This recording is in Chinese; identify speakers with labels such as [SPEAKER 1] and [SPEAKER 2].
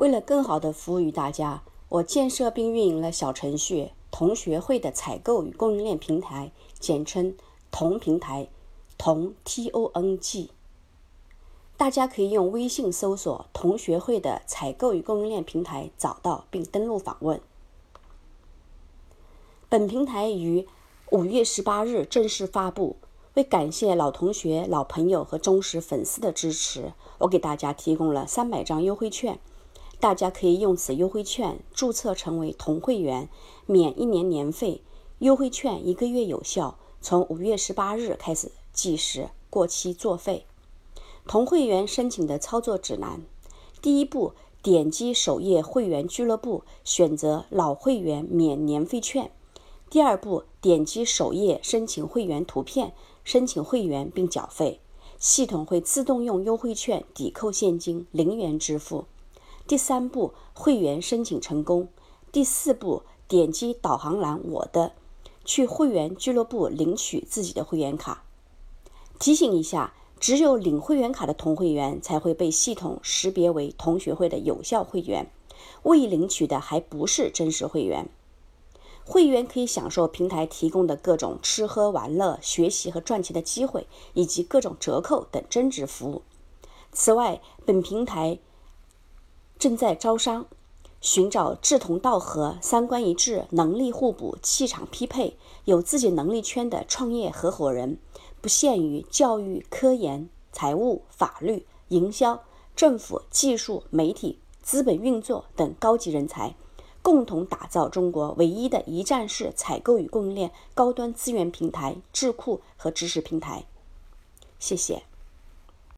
[SPEAKER 1] 为了更好地服务于大家，我建设并运营了小程序“同学会”的采购与供应链平台，简称“同平台”，同 T O N G。大家可以用微信搜索“同学会”的采购与供应链平台，找到并登录访问。本平台于五月十八日正式发布。为感谢老同学、老朋友和忠实粉丝的支持，我给大家提供了三百张优惠券，大家可以用此优惠券注册成为同会员，免一年年费。优惠券一个月有效，从五月十八日开始计时，过期作废。同会员申请的操作指南：第一步，点击首页会员俱乐部，选择老会员免年费券。第二步，点击首页申请会员图片，申请会员并缴费，系统会自动用优惠券抵扣现金，零元支付。第三步，会员申请成功。第四步，点击导航栏“我的”，去会员俱乐部领取自己的会员卡。提醒一下，只有领会员卡的同会员才会被系统识别为同学会的有效会员，未领取的还不是真实会员。会员可以享受平台提供的各种吃喝玩乐、学习和赚钱的机会，以及各种折扣等增值服务。此外，本平台正在招商，寻找志同道合、三观一致、能力互补、气场匹配、有自己能力圈的创业合伙人，不限于教育、科研、财务、法律、营销、政府、技术、媒体、资本运作等高级人才。共同打造中国唯一的一站式采购与供应链高端资源平台、智库和知识平台。谢谢。